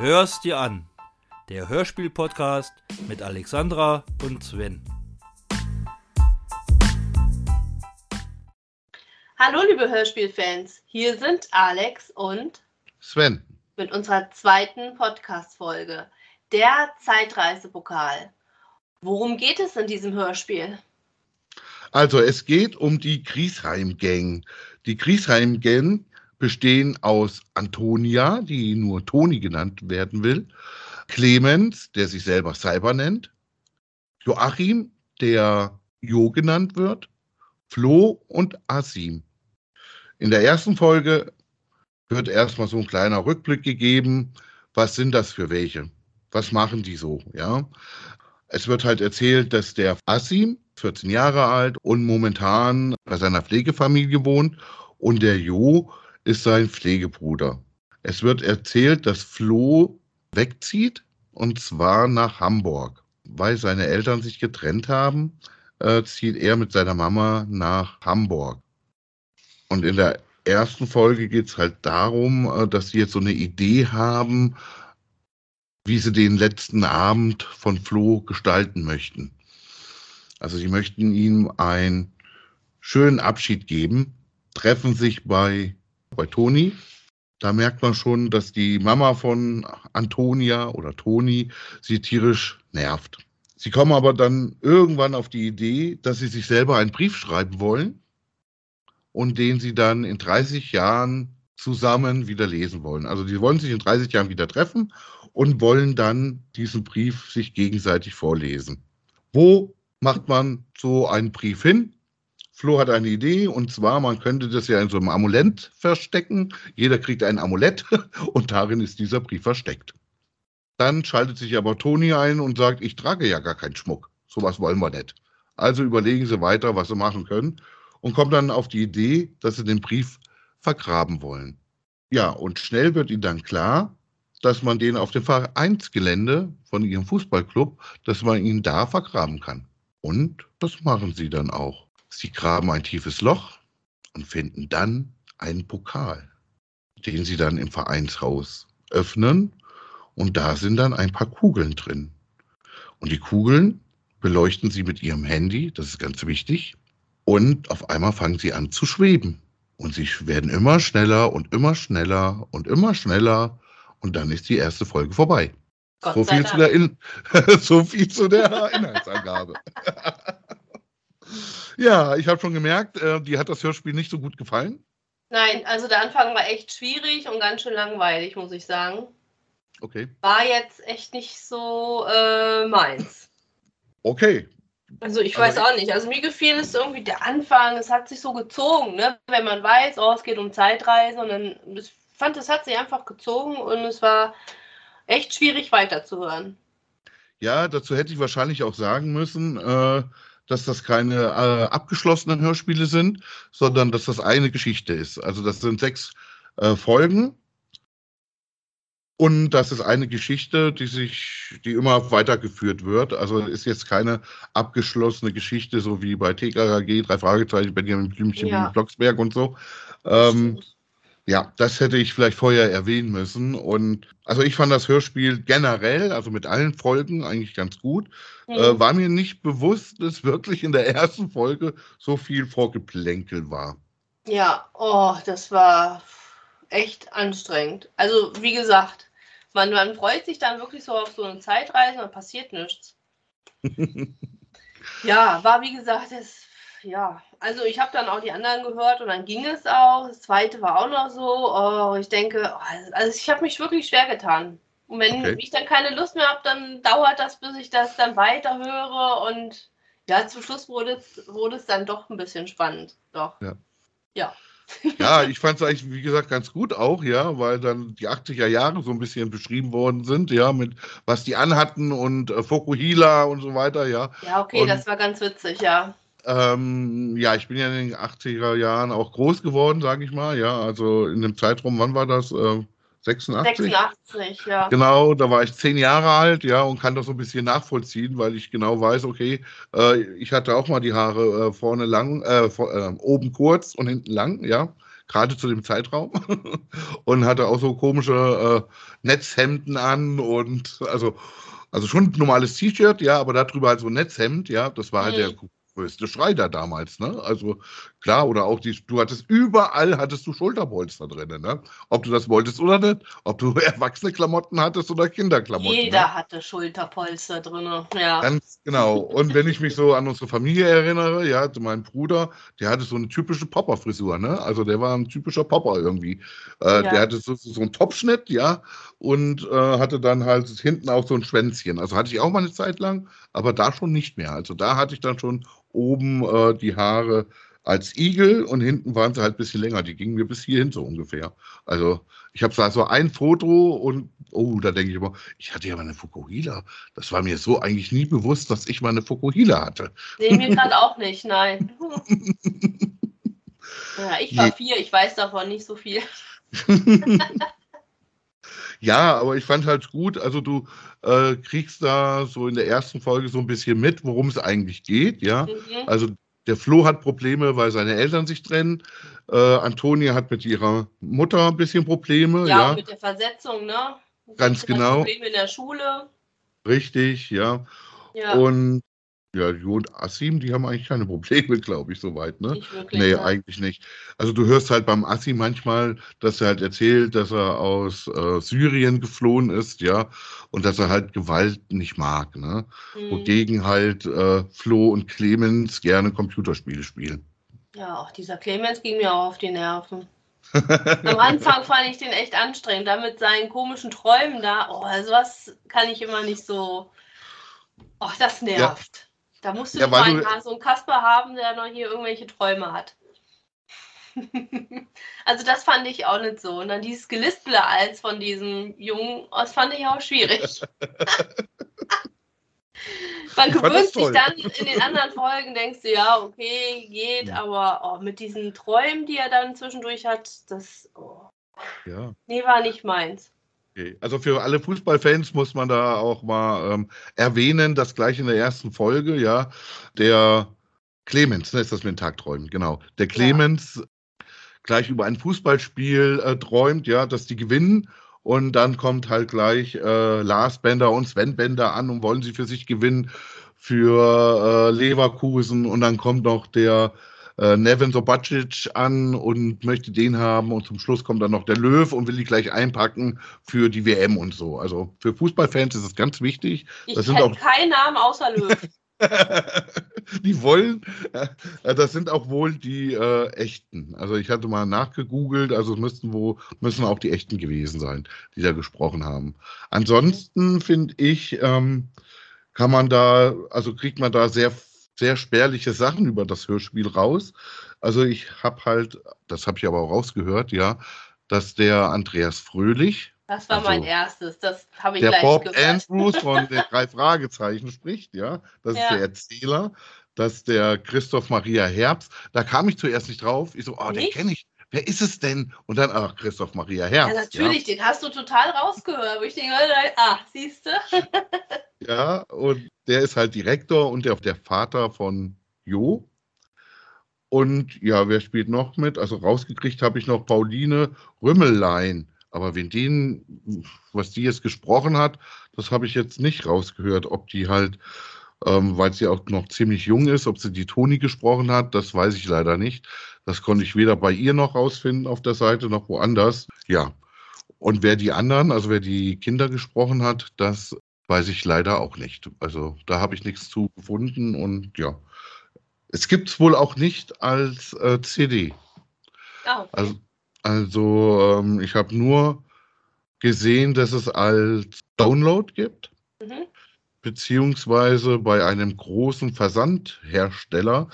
Hör's dir an. Der Hörspiel-Podcast mit Alexandra und Sven. Hallo, liebe Hörspielfans. Hier sind Alex und Sven. mit unserer zweiten Podcast-Folge. Der Zeitreisepokal. Worum geht es in diesem Hörspiel? Also es geht um die Griesheim-Gang. Die Griesheim-Gang bestehen aus Antonia, die nur Toni genannt werden will, Clemens, der sich selber Cyber nennt, Joachim, der Jo genannt wird, Flo und Asim. In der ersten Folge wird erstmal so ein kleiner Rückblick gegeben, was sind das für welche? Was machen die so, ja? Es wird halt erzählt, dass der Asim 14 Jahre alt und momentan bei seiner Pflegefamilie wohnt und der Jo ist sein Pflegebruder. Es wird erzählt, dass Flo wegzieht und zwar nach Hamburg. Weil seine Eltern sich getrennt haben, äh, zieht er mit seiner Mama nach Hamburg. Und in der ersten Folge geht es halt darum, äh, dass sie jetzt so eine Idee haben, wie sie den letzten Abend von Flo gestalten möchten. Also sie möchten ihm einen schönen Abschied geben, treffen sich bei, bei Toni. Da merkt man schon, dass die Mama von Antonia oder Toni sie tierisch nervt. Sie kommen aber dann irgendwann auf die Idee, dass sie sich selber einen Brief schreiben wollen und den sie dann in 30 Jahren zusammen wieder lesen wollen. Also die wollen sich in 30 Jahren wieder treffen und wollen dann diesen Brief sich gegenseitig vorlesen. Wo macht man so einen Brief hin? Flo hat eine Idee und zwar, man könnte das ja in so einem Amulett verstecken. Jeder kriegt ein Amulett und darin ist dieser Brief versteckt. Dann schaltet sich aber Toni ein und sagt, ich trage ja gar keinen Schmuck. Sowas wollen wir nicht. Also überlegen sie weiter, was sie machen können und kommen dann auf die Idee, dass sie den Brief vergraben wollen. Ja, und schnell wird ihnen dann klar, dass man den auf dem Vereinsgelände von ihrem Fußballclub, dass man ihn da vergraben kann. Und das machen sie dann auch. Sie graben ein tiefes Loch und finden dann einen Pokal, den sie dann im Vereinshaus öffnen und da sind dann ein paar Kugeln drin. Und die Kugeln beleuchten sie mit ihrem Handy, das ist ganz wichtig, und auf einmal fangen sie an zu schweben. Und sie werden immer schneller und immer schneller und immer schneller und dann ist die erste Folge vorbei. So viel, zu der In so viel zu der Inhaltsangabe. ja, ich habe schon gemerkt, äh, dir hat das Hörspiel nicht so gut gefallen. Nein, also der Anfang war echt schwierig und ganz schön langweilig, muss ich sagen. Okay. War jetzt echt nicht so äh, meins. Okay. Also ich Also weiß auch nicht. Also mir gefiel es irgendwie der Anfang, es hat sich so gezogen, ne? Wenn man weiß, oh, es geht um Zeitreise und dann, ich fand, es hat sich einfach gezogen und es war echt schwierig weiterzuhören. Ja, dazu hätte ich wahrscheinlich auch sagen müssen, äh, dass das keine äh, abgeschlossenen Hörspiele sind, sondern dass das eine Geschichte ist. Also das sind sechs äh, Folgen. Und das ist eine Geschichte, die sich, die immer weitergeführt wird. Also ist jetzt keine abgeschlossene Geschichte, so wie bei TKKG, drei Fragezeichen, Benjamin Blümchen, Ja. Blocksberg und so. Ähm, ja, das hätte ich vielleicht vorher erwähnen müssen. Und also ich fand das Hörspiel generell, also mit allen Folgen, eigentlich ganz gut. Mhm. Äh, war mir nicht bewusst, dass wirklich in der ersten Folge so viel Vorgeplänkel war. Ja, oh, das war echt anstrengend. Also, wie gesagt, man, man freut sich dann wirklich so auf so eine Zeitreise und passiert nichts. ja, war wie gesagt, das, ja, also ich habe dann auch die anderen gehört und dann ging es auch. Das zweite war auch noch so. Oh, ich denke, oh, also ich habe mich wirklich schwer getan. Und wenn Okay. ich dann keine Lust mehr habe, dann dauert das, bis ich das dann weiterhöre. Und ja, zum Schluss wurde es, wurde es dann doch ein bisschen spannend. Doch. Ja. Ja. Ja, ich fand es eigentlich, wie gesagt, ganz gut auch, ja, weil dann die 80er Jahre so ein bisschen beschrieben worden sind, ja, mit was die anhatten und äh, Fokuhila und so weiter, ja. Ja, okay, Und- das war ganz witzig, ja. Ähm, ja, ich bin ja in den 80er Jahren auch groß geworden, sage ich mal, ja, also in dem Zeitraum, wann war das? Äh, 86? 86, ja. Genau, da war ich zehn Jahre alt, ja, und kann das so ein bisschen nachvollziehen, weil ich genau weiß, okay, äh, ich hatte auch mal die Haare äh, vorne lang, äh, vor, äh, oben kurz und hinten lang, ja, gerade zu dem Zeitraum. und hatte auch so komische äh, Netzhemden an und also, also schon ein normales T-Shirt, ja, aber darüber halt so ein Netzhemd, ja, das war halt Mhm. der größte Schreiter damals, ne? Also klar, oder auch die, du hattest überall hattest du Schulterpolster drin, ne? Ob du das wolltest oder nicht, ob du erwachsene Klamotten hattest oder Kinderklamotten. Jeder ne? hatte Schulterpolster drin. Ja. Ganz genau. Und wenn ich mich so an unsere Familie erinnere, ja, zu meinem Bruder, der hatte so eine typische Popper-Frisur, ne? Also der war ein typischer Popper irgendwie. Äh, Ja. Der hatte so, so einen Topschnitt, ja, und äh, hatte dann halt hinten auch so ein Schwänzchen. Also hatte ich auch mal eine Zeit lang, aber da schon nicht mehr. Also da hatte ich dann schon oben äh, die Haare als Igel und hinten waren sie halt ein bisschen länger. Die gingen mir bis hierhin so ungefähr. Also ich habe so ein Foto und, oh, da denke ich immer, ich hatte ja mal eine Fukuhila. Das war mir so eigentlich nie bewusst, dass ich mal eine Fukuhila hatte. Nee, mir gerade auch nicht, nein. Ja, ich war Je- vier, ich weiß davon nicht so viel. Ja, aber ich fand halt gut, also du äh, kriegst da so in der ersten Folge so ein bisschen mit, worum es eigentlich geht, ja. Mhm. Also der Flo hat Probleme, weil seine Eltern sich trennen. Äh, Antonia hat mit ihrer Mutter ein bisschen Probleme, Ja, ja. mit der Versetzung, ne? Ganz genau. Probleme in der Schule. Richtig, ja. Ja, Und ja, Jo und Assim, die haben eigentlich keine Probleme, glaube ich, soweit, ne? nicht wirklich. Nee, ne? eigentlich nicht. Also du hörst halt beim Assi manchmal, dass er halt erzählt, dass er aus äh, Syrien geflohen ist, ja, und dass er halt Gewalt nicht mag, ne? Mhm. Wogegen halt äh, Flo und Clemens gerne Computerspiele spielen. Ja, auch dieser Clemens ging mir auch auf die Nerven. Am Anfang fand ich den echt anstrengend, da mit seinen komischen Träumen da. Oh, sowas kann ich immer nicht so. Oh, das nervt. Da musst du Ja, mal du- einen- so einen Kasper haben, der noch hier irgendwelche Träume hat. also das fand ich auch nicht so. Und dann dieses Gelisple als von diesem Jungen, das fand ich auch schwierig. Man gewöhnt sich dann in den anderen Folgen, denkst du, ja, okay, geht, aber oh, mit diesen Träumen, die er dann zwischendurch hat, das, oh, Ja. nee, war nicht meins. Okay. Also für alle Fußballfans muss man da auch mal ähm, erwähnen, dass gleich in der ersten Folge, ja, der Clemens, ne, ist das mit den Tagträumen, genau. Der Clemens gleich über ein Fußballspiel äh, träumt, ja, dass die gewinnen. Und dann kommt halt gleich äh, Lars Bender und Sven Bender an und wollen sie für sich gewinnen für äh, Leverkusen. Und dann kommt noch der äh, Nevin Sobacic an und möchte den haben. Und zum Schluss kommt dann noch der Löw und will die gleich einpacken für die WM und so. Also für Fußballfans ist es ganz wichtig. Ich Das sind auch- keinen Namen außer Löw. die wollen, äh, das sind auch wohl die äh, echten. Also ich hatte mal nachgegoogelt, also es müssten wo müssen auch die echten gewesen sein, die da gesprochen haben. Ansonsten finde ich, ähm, kann man da, also kriegt man da sehr sehr spärliche Sachen über das Hörspiel raus. Also ich habe halt, das habe ich aber auch rausgehört, ja, dass der Andreas Fröhlich, Das war Also, mein erstes, das habe ich der gleich Bob gehört. Andrews von den drei Fragezeichen spricht, ja. Das ist Ja. der Erzähler. dass der Christoph Maria Herbst, da kam ich zuerst nicht drauf. Ich so, oh, den Nicht? kenne ich. Wer ist es denn? Und dann, ach, Christoph Maria Herbst. Ja, natürlich, den hast du total rausgehört. Wo ich denke, ah, siehst du? Ja, und der ist halt Direktor und der, der Vater von Jo. Und ja, wer spielt noch mit? Also rausgekriegt habe ich noch Pauline Rümmellein. Aber wen den, was die jetzt gesprochen hat, das habe ich jetzt nicht rausgehört. Ob die halt, ähm, weil sie auch noch ziemlich jung ist, ob sie die Toni gesprochen hat, das weiß ich leider nicht. Das konnte ich weder bei ihr noch rausfinden auf der Seite noch woanders. Ja. Und wer die anderen, also wer die Kinder gesprochen hat, das weiß ich leider auch nicht. Also da habe ich nichts zu gefunden und ja. Es gibt es wohl auch nicht als äh, CD. Ah, okay. Also, also ähm, ich habe nur gesehen, dass es als Download gibt, Mhm. Beziehungsweise bei einem großen Versandhersteller,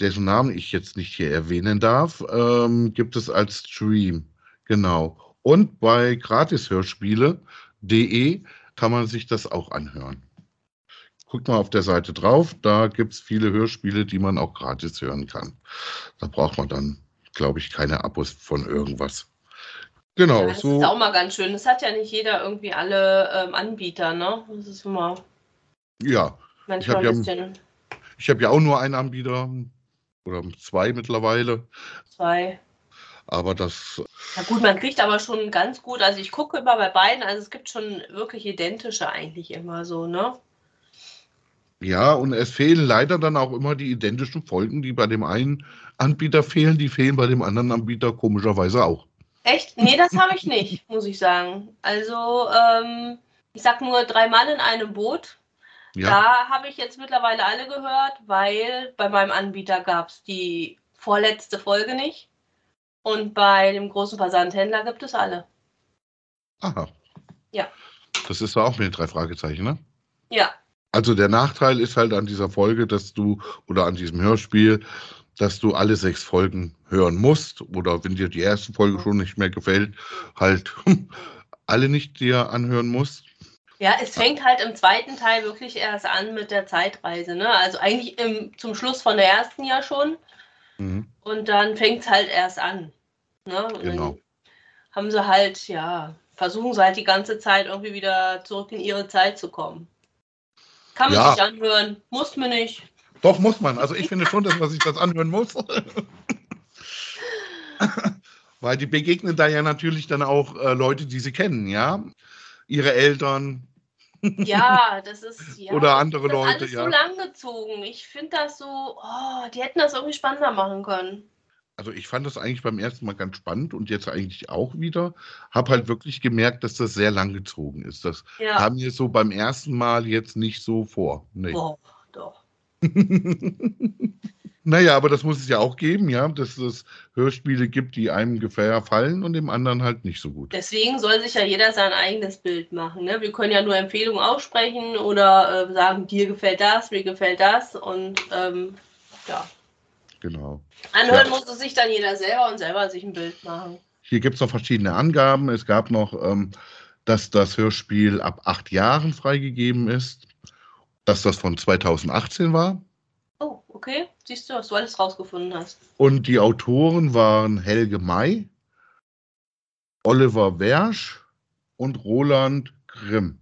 dessen Namen ich jetzt nicht hier erwähnen darf, ähm, gibt es als Stream. Genau. Und bei gratishörspiele.de kann man sich das auch anhören. Guckt mal auf der Seite drauf, da gibt es viele Hörspiele, die man auch gratis hören kann. Da braucht man dann, glaube ich, keine Abos von irgendwas. Genau, Ja, das so. ist auch mal ganz schön. Das hat ja nicht jeder irgendwie alle ähm, Anbieter, ne? Das ist immer Ja, manchmal ja- bisschen ich habe ja auch nur einen Anbieter oder zwei mittlerweile. zwei. Aber das, Na gut, man kriegt aber schon ganz gut, also ich gucke immer bei beiden, also es gibt schon wirklich identische eigentlich immer so, ne? ja, und es fehlen leider dann auch immer die identischen Folgen, die bei dem einen Anbieter fehlen, die fehlen bei dem anderen Anbieter komischerweise auch. Echt? Nee, das habe ich nicht, muss ich sagen. Also, ähm, ich sag nur drei Mann in einem Boot. Ja, Da habe ich jetzt mittlerweile alle gehört, weil bei meinem Anbieter gab es die vorletzte Folge nicht. Und bei dem großen Versandhändler gibt es alle. aha. Ja. Das ist ja auch mit den drei Fragezeichen, ne? Ja, Also der Nachteil ist halt an dieser Folge, dass du, oder an diesem Hörspiel, dass du alle sechs Folgen hören musst. Oder wenn dir die erste Folge schon nicht mehr gefällt, halt alle nicht dir anhören musst. Ja, es fängt halt im zweiten Teil wirklich erst an mit der Zeitreise. Ne? Also eigentlich im, zum Schluss von der ersten ja schon. Mhm. Und dann fängt es halt erst an. Ne? Und Genau. Dann haben sie halt, ja, versuchen sie halt die ganze Zeit irgendwie wieder zurück in ihre Zeit zu kommen. Kann man Ja. sich anhören, muss man nicht. Doch, muss man. Also ich finde schon, dass man sich das anhören muss. Weil die begegnen da ja natürlich dann auch äh, Leute, die sie kennen, ja. Ihre Eltern. Ja, das ist ja, Oder andere das Leute, alles ja. so langgezogen. Ich finde das so, oh, die hätten das irgendwie spannender machen können. Also ich fand das eigentlich beim ersten Mal ganz spannend und jetzt eigentlich auch wieder. Habe halt wirklich gemerkt, dass das sehr lang gezogen ist. Das Ja, kam mir so beim ersten Mal jetzt nicht so vor. Nee. boah. naja, aber das muss es ja auch geben, ja, dass es Hörspiele gibt, die einem gefallen und dem anderen halt nicht so gut. Deswegen soll sich ja jeder sein eigenes Bild machen. Ne? Wir können ja nur Empfehlungen aussprechen oder äh, sagen, dir gefällt das, mir gefällt das. Und ähm, ja, Genau. anhören Ja. muss es sich dann jeder selber und selber sich ein Bild machen. Hier gibt es noch verschiedene Angaben. Es gab noch, ähm, dass das Hörspiel ab acht Jahren freigegeben ist, dass das von 2018 war. Oh, okay. Siehst du, was du alles rausgefunden hast. Und die Autoren waren Helge May, Oliver Wersch und Roland Grimm.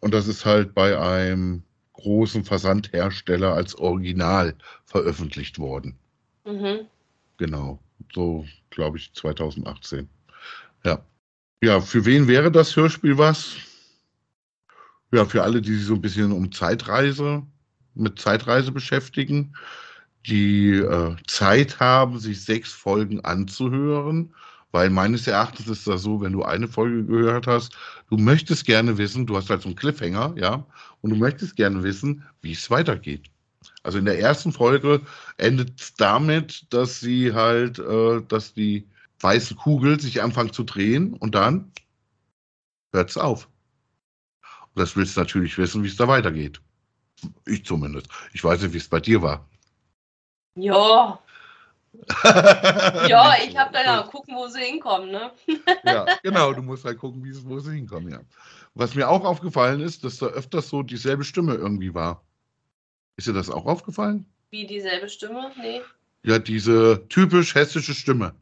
Und das ist halt bei einem großen Versandhersteller als Original veröffentlicht worden. Mhm. Genau, so glaube ich 2018. Ja. Ja, für wen wäre das Hörspiel was? Ja, für alle, die sich so ein bisschen um Zeitreise, mit Zeitreise beschäftigen, die äh, Zeit haben, sich sechs Folgen anzuhören, weil meines Erachtens ist das so, wenn du eine Folge gehört hast, du möchtest gerne wissen, du hast halt so einen Cliffhanger, ja, und du möchtest gerne wissen, wie es weitergeht. Also in der ersten Folge endet es damit, dass sie halt, äh, dass die weißen Kugel sich anfangen zu drehen und dann hört es auf. Das willst du natürlich wissen, wie es da weitergeht. Ich zumindest. Ich weiß nicht, wie es bei dir war. Ja, ja, ich habe dann ja gucken, wo sie hinkommen, ne? Ja, genau, du musst halt gucken, wo sie hinkommen, ja. Was mir auch aufgefallen ist, dass da öfters so dieselbe Stimme irgendwie war. Ist dir das auch aufgefallen? Wie dieselbe Stimme? Nee. Ja, diese typisch hessische Stimme.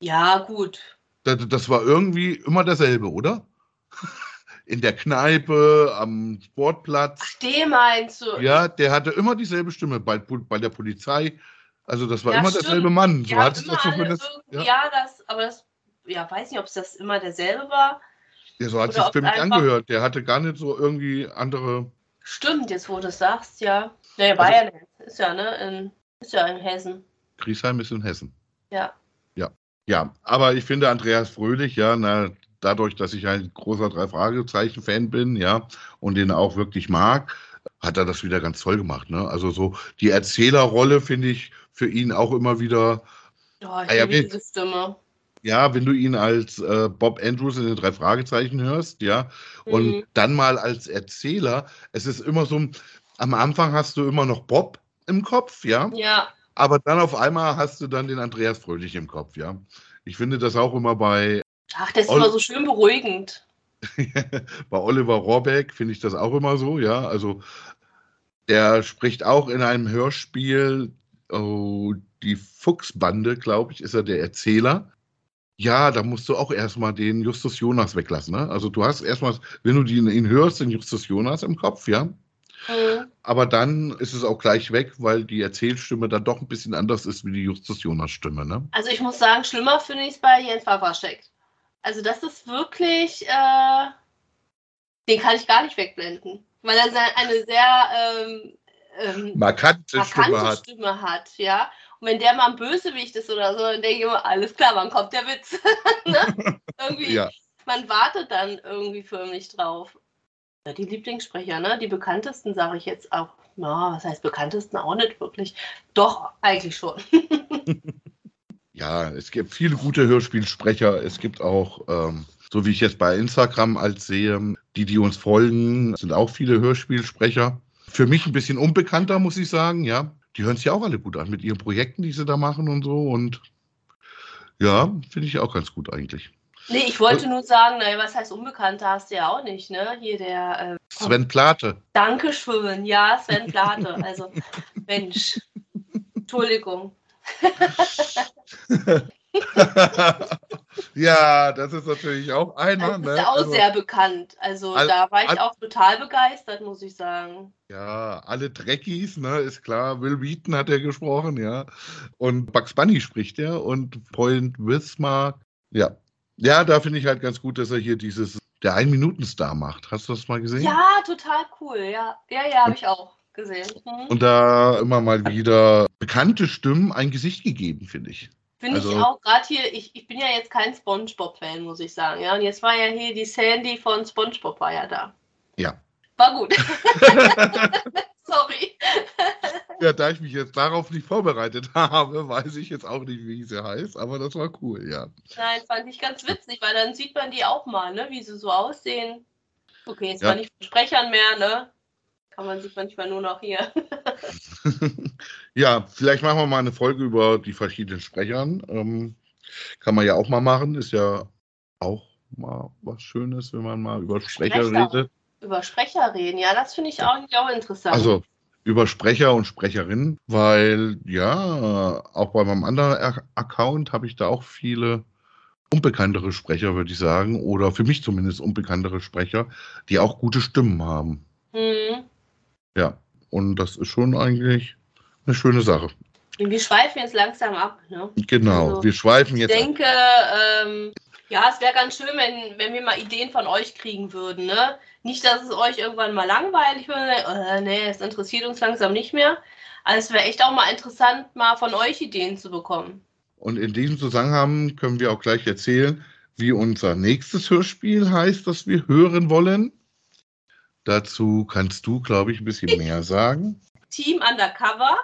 Ja, gut. Das, das war irgendwie immer derselbe, oder? In der Kneipe, am Sportplatz. Ach, den meinst du? Ja, der hatte immer dieselbe Stimme bei, bei der Polizei. Also das war Ja, immer stimmt. derselbe Mann. So Ja, hat es das zumindest, ja, ja, das, aber das, ja, weiß nicht, ob es das immer derselbe war. ja, so hat es ob für mich angehört. Der hatte gar nicht so irgendwie andere. Stimmt, jetzt wo du es sagst, ja. Naja, war Also- ja nicht. Ist ja, ne? In, ist ja in Hessen. Griesheim ist in Hessen. Ja. Ja. Ja, aber ich finde Andreas Fröhlich, ja, na, dadurch, dass ich ein großer Drei-Fragezeichen-Fan bin, ja, und den auch wirklich mag, hat er das wieder ganz toll gemacht. Ne? Also so die Erzählerrolle finde ich für ihn auch immer wieder Oh, ich Ah, ja, wie- diese Stimme. Ja, wenn du ihn als äh, Bob Andrews in den drei Fragezeichen hörst, ja, und Mhm. dann mal als Erzähler, es ist immer so, am Anfang hast du immer noch Bob im Kopf, ja, Ja, aber dann auf einmal hast du dann den Andreas Fröhlich im Kopf, ja. Ich finde das auch immer bei, ach, das ist Ol- immer so schön beruhigend. bei Oliver Rohrbeck, finde ich das auch immer so, ja. Also der spricht auch in einem Hörspiel, oh, die Fuchsbande, glaube ich, ist er der Erzähler. Ja, da musst du auch erstmal den Justus Jonas weglassen. Ne? Also du hast erstmal, wenn du den, ihn hörst, den Justus Jonas im Kopf, ja. Mhm. aber dann ist es auch gleich weg, weil die Erzählstimme dann doch ein bisschen anders ist wie die Justus Jonas Stimme. Ne? Also ich muss sagen, schlimmer finde ich es bei Jens Wawrschek. Also das ist wirklich, äh, den kann ich gar nicht wegblenden, weil er eine sehr ähm, ähm, markante, markante Stimme, hat. Stimme hat. Ja. Und wenn der mal ein Bösewicht ist oder so, dann denke ich immer, alles klar, wann kommt der Witz? ne? Irgendwie, ja. man wartet dann irgendwie förmlich drauf. Ja, die Lieblingssprecher, ne? Die bekanntesten sage ich jetzt auch. Na, was heißt bekanntesten auch nicht wirklich. Doch, eigentlich schon. ja, es gibt viele gute Hörspielsprecher. Es gibt auch, ähm, so wie ich jetzt bei Instagram als sehe, die, die uns folgen, sind auch viele Hörspielsprecher. Für mich ein bisschen unbekannter, muss ich sagen, ja. Die hören sich ja auch alle gut an mit ihren Projekten, die sie da machen und so. Und ja, finde ich auch ganz gut eigentlich. Nee, ich wollte nur sagen, naja, was heißt Unbekannter hast du ja auch nicht, ne? Hier der. Äh, Sven Plate. Dankeschön, ja, Sven Plate. Also, Mensch. Entschuldigung. ja, das ist natürlich auch einer. Das ist ne? auch also, sehr bekannt. Also all, da war ich all, auch total begeistert, muss ich sagen. Ja, alle Dreckies, ne, ist klar. Will Wheaton hat er gesprochen, ja. Und Bugs Bunny spricht er und Point Wismar. Ja, ja, da finde ich halt ganz gut, dass er hier dieses, der Ein-Minuten-Star macht. Hast du das mal gesehen? Ja, total cool. Ja, ja, ja, habe ich auch gesehen. Mhm. Und da immer mal wieder bekannte Stimmen ein Gesicht gegeben, finde ich. Finde also, ich auch, gerade hier, ich, ich bin ja jetzt kein Spongebob-Fan, muss ich sagen. Ja, und jetzt war ja hier die Sandy von Spongebob war ja da. Ja. War gut. Sorry. Ja, da ich mich jetzt darauf nicht vorbereitet habe, weiß ich jetzt auch nicht, wie sie heißt, aber das war cool, ja. Nein, fand ich ganz witzig, weil dann sieht man die auch mal, ne, wie sie so aussehen. Okay, jetzt ja. war nicht von Sprechern mehr, ne? Kann man sich manchmal nur noch hier. ja, vielleicht machen wir mal eine Folge über die verschiedenen Sprechern. Ähm, kann man ja auch mal machen, ist ja auch mal was Schönes, wenn man mal über Sprecher, Sprecher. redet. Über Sprecher reden, ja, das finde ich auch, auch interessant. Also über Sprecher und Sprecherinnen, weil ja, auch bei meinem anderen Account habe ich da auch viele unbekanntere Sprecher, würde ich sagen, oder für mich zumindest unbekanntere Sprecher, die auch gute Stimmen haben. Mhm. Ja, und das ist schon eigentlich eine schöne Sache. Wir schweifen jetzt langsam ab. Ne? Genau, also, wir schweifen jetzt ab. Ich denke, ähm, ja, es wäre ganz schön, wenn, wenn wir mal Ideen von euch kriegen würden. Ne? Nicht, dass es euch irgendwann mal langweilig wird. Äh, nee, es interessiert uns langsam nicht mehr. Also es wäre echt auch mal interessant, mal von euch Ideen zu bekommen. Und in diesem Zusammenhang können wir auch gleich erzählen, wie unser nächstes Hörspiel heißt, das wir hören wollen. Dazu kannst du, glaube ich, ein bisschen mehr sagen. Team Undercover,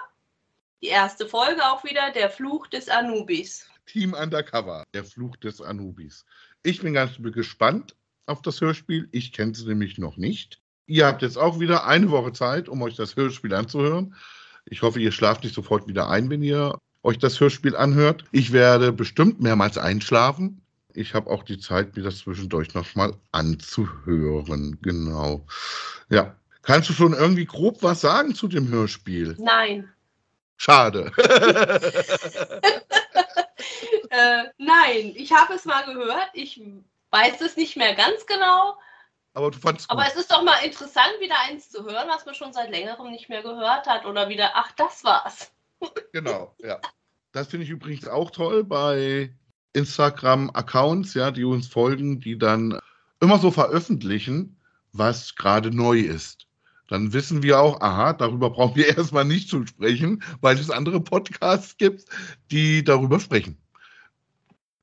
die erste Folge auch wieder, der Fluch des Anubis. Team Undercover, der Fluch des Anubis. Ich bin ganz gespannt auf das Hörspiel. Ich kenne es nämlich noch nicht. Ihr habt jetzt auch wieder eine Woche Zeit, um euch das Hörspiel anzuhören. Ich hoffe, ihr schlaft nicht sofort wieder ein, wenn ihr euch das Hörspiel anhört. Ich werde bestimmt mehrmals einschlafen. Ich habe auch die Zeit, mir das zwischendurch nochmal anzuhören. Genau. Ja. Kannst du schon irgendwie grob was sagen zu dem Hörspiel? Nein. Schade. äh, nein, ich habe es mal gehört. Ich weiß es nicht mehr ganz genau. Aber du fandest Aber es ist doch mal interessant, wieder eins zu hören, was man schon seit längerem nicht mehr gehört hat. Oder wieder, ach, das war's. Genau, ja. Das finde ich übrigens auch toll bei Instagram-Accounts, ja, die uns folgen, die dann immer so veröffentlichen, was gerade neu ist dann wissen wir auch, aha, darüber brauchen wir erstmal nicht zu sprechen, weil es andere Podcasts gibt, die darüber sprechen.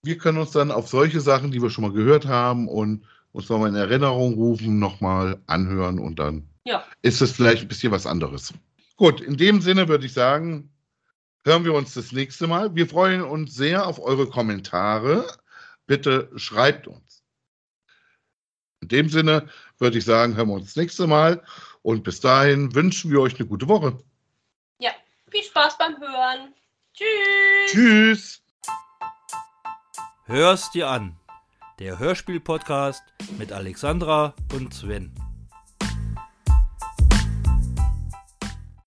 Wir können uns dann auf solche Sachen, die wir schon mal gehört haben und uns nochmal in Erinnerung rufen, nochmal anhören und dann ja. ist es vielleicht ein bisschen was anderes. Gut, in dem Sinne würde ich sagen, hören wir uns das nächste Mal. Wir freuen uns sehr auf eure Kommentare. Bitte schreibt uns. In dem Sinne würde ich sagen, hören wir uns das nächste Mal. Und bis dahin wünschen wir euch eine gute Woche. Ja, viel Spaß beim Hören. Tschüss. Tschüss. Hör's dir an. Der Hörspiel-Podcast mit Alexandra und Sven.